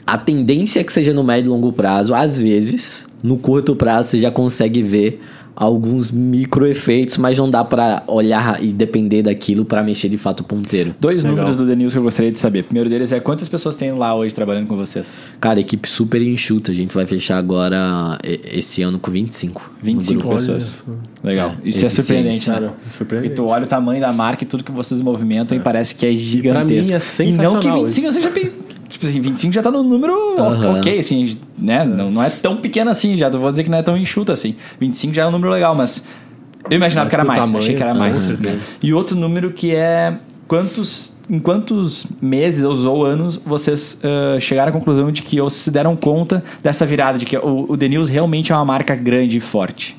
a tendência é que seja no médio e longo prazo, às vezes, no curto prazo você já consegue ver alguns microefeitos, mas não dá para olhar e depender daquilo para mexer de fato o ponteiro. Dois Legal. números do The News que eu gostaria de saber. O primeiro deles é quantas pessoas tem lá hoje trabalhando com vocês? Cara, equipe super enxuta. A gente vai fechar agora esse ano com 25. 25 pessoas. Legal. É, Isso é surpreendente, né? Surpreendente. Porque tu olha o tamanho da marca e tudo que vocês movimentam é. e parece que é gigantesco. E pra mim é sensacional. E não que 25 seja Tipo assim, 25 já tá no número uhum. ok, assim, né? Não, não é tão pequeno assim, já vou dizer que não é tão enxuto assim. 25 já é um número legal, mas eu imaginava mas que era mais, tamanho, achei que era mais. Uhum. E outro número que é quantos em quantos meses ou anos vocês uh, chegaram à conclusão de que ou se deram conta dessa virada, de que o, o The News realmente é uma marca grande e forte?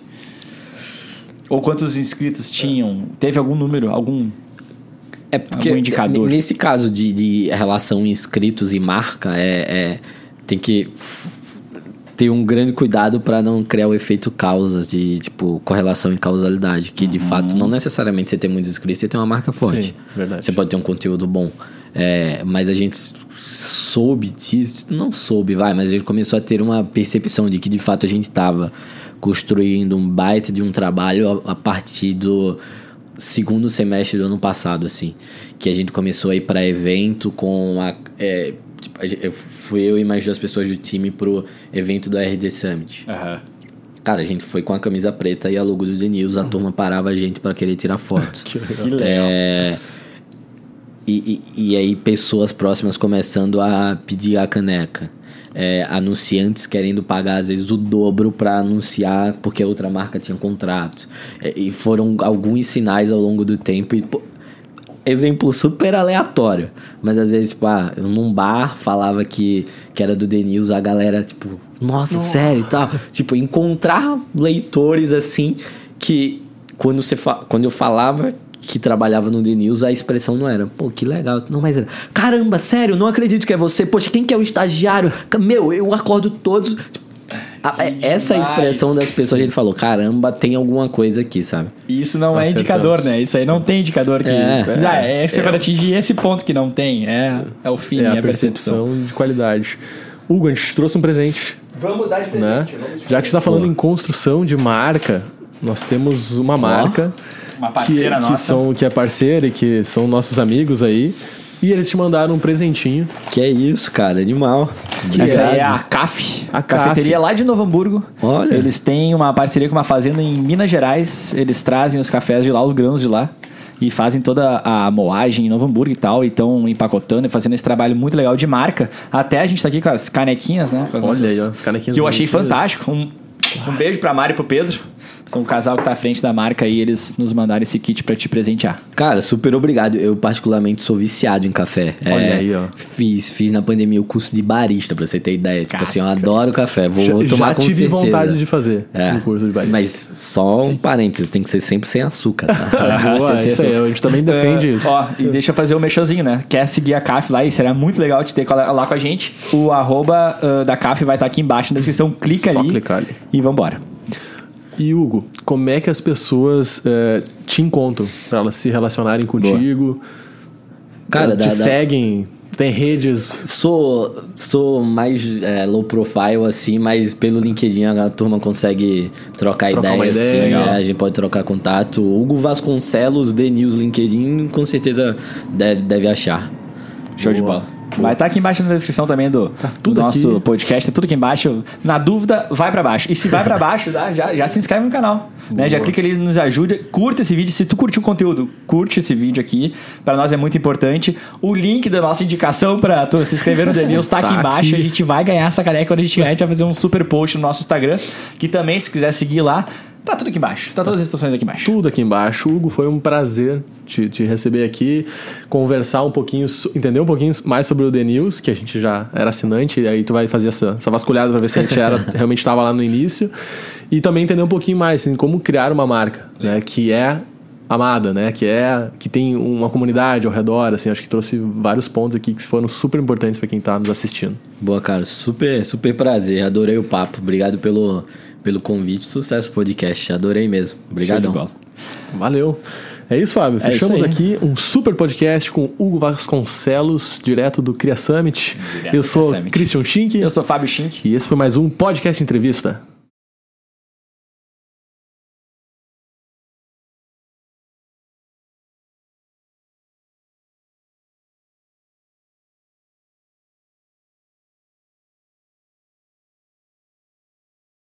Ou quantos inscritos tinham? Teve algum número, algum é porque algum indicador? nesse caso de, de relação inscritos e marca, é, é tem que ter um grande cuidado para não criar o efeito causas de tipo correlação e causalidade, que de uhum. fato não necessariamente você ter muitos inscritos, você tem uma marca forte. Sim, verdade. Você pode ter um conteúdo bom. É, mas a gente soube disso, não soube, vai, mas a gente começou a ter uma percepção de que de fato a gente estava construindo um baita de um trabalho a, a partir do segundo semestre do ano passado, assim, que a gente começou a ir para evento com a é, Tipo, fui eu e mais duas pessoas do time pro evento do RD Summit. Uhum. Cara, a gente foi com a camisa preta e a logo do The News, a uhum. turma parava a gente para querer tirar foto. que legal. É, e, e, e, aí pessoas próximas começando a pedir a caneca. É, anunciantes querendo pagar às vezes o dobro para anunciar porque a outra marca tinha contrato. É, e foram alguns sinais ao longo do tempo. E, pô, exemplo super aleatório. Mas às vezes, tipo, ah, eu num bar falava que, que era do The News, a galera, tipo, nossa, nossa. sério e tal. tipo, encontrar leitores assim que quando, você quando eu falava que trabalhava no The News, a expressão não era, pô, que legal. Não, mas era, caramba, sério, não acredito que é você. Poxa, quem que é o estagiário? Meu, eu acordo todos. Tipo, a, é, essa expressão das pessoas, a gente falou, caramba, tem alguma coisa aqui, sabe? E isso não é indicador, né? Isso aí não tem indicador que. É, ah, é, é, é quando atingir esse ponto que não tem. É, é o fim, é, a, é a percepção. percepção. de qualidade. Hugo, a gente trouxe um presente. Vamos dar de né? presente. Né? Já que está falando em construção de marca, nós temos uma marca. Uma parceira que, nossa. Que, são, que é parceira e que são nossos amigos aí. E eles te mandaram um presentinho. Que é isso, cara, animal. Que Essa é a CAF, a cafeteria CAF. lá de Novo Hamburgo. Olha. Eles têm uma parceria com uma fazenda em Minas Gerais. Eles trazem os cafés de lá, os grãos de lá. E fazem toda a moagem em Novo Hamburgo e tal. E estão empacotando e fazendo esse trabalho muito legal de marca. Até a gente tá aqui com as canequinhas, né? Olha nossas, aí, ó, as canequinhas. Que eu achei fantástico. Um, um beijo pra Mari e pro Pedro. São um casal que tá à frente da marca e eles nos mandaram esse kit para te presentear. Cara, super obrigado. Eu particularmente sou viciado em café. Olha é, aí, ó. Fiz, fiz na pandemia o curso de barista, pra você ter ideia. Tipo assim, eu adoro café. Vou, já, tomar já com tive certeza. vontade de fazer é. o curso de barista. Mas só um parênteses, tem que ser sempre sem açúcar, tá? Boa, isso aí, a gente também defende uh, isso. Ó, e deixa eu fazer o mexãozinho, né? Quer seguir a CAF lá e será muito legal te ter lá com a gente. O arroba uh, da CAF vai estar tá aqui embaixo na descrição. Clica Só ali. clicar ali. E vambora. E Hugo, como é que as pessoas é, te encontram para elas se relacionarem contigo? Boa. Cara, te seguem? Tem redes? Sou, sou mais é, low profile, assim, mas pelo LinkedIn a turma consegue trocar, trocar ideia, ideia assim, a gente pode trocar contato. Hugo Vasconcelos, The News LinkedIn, com certeza deve, deve achar. Show Boa. de bola. Vai estar tá aqui embaixo na descrição também do, tá do nosso aqui. podcast, tá tudo aqui embaixo. Na dúvida, vai para baixo. E se vai para baixo, já, já se inscreve no canal. Né? Já clica ali, nos ajuda. Curta esse vídeo. Se tu curtiu o conteúdo, curte esse vídeo aqui. Para nós é muito importante. O link da nossa indicação para tu se inscrever no The News tá, aqui tá embaixo. Aqui. A gente vai ganhar essa caneca quando a gente ganhar. A gente vai fazer um super post no nosso Instagram. Que também, se quiser seguir lá, Tá tudo aqui embaixo. Tá todas as instruções aqui embaixo. Tudo aqui embaixo. Hugo, foi um prazer te, te receber aqui, conversar um pouquinho, entender um pouquinho mais sobre o The News, que a gente já era assinante, e aí tu vai fazer essa, essa vasculhada para ver se a gente era, realmente estava lá no início. E também entender um pouquinho mais assim, como criar uma marca, né, que é amada, né? Que é que tem uma comunidade ao redor, assim, acho que trouxe vários pontos aqui que foram super importantes para quem está nos assistindo. Boa, cara, super, super prazer, adorei o papo. Obrigado pelo pelo convite. Sucesso podcast. Adorei mesmo. Obrigadão. Valeu. É isso, Fábio. É Fechamos isso aqui um super podcast com Hugo Vasconcelos, direto do Cria Summit. Direto Eu sou Summit. Christian Schink. Eu sou Fábio Schink. E esse foi mais um podcast entrevista.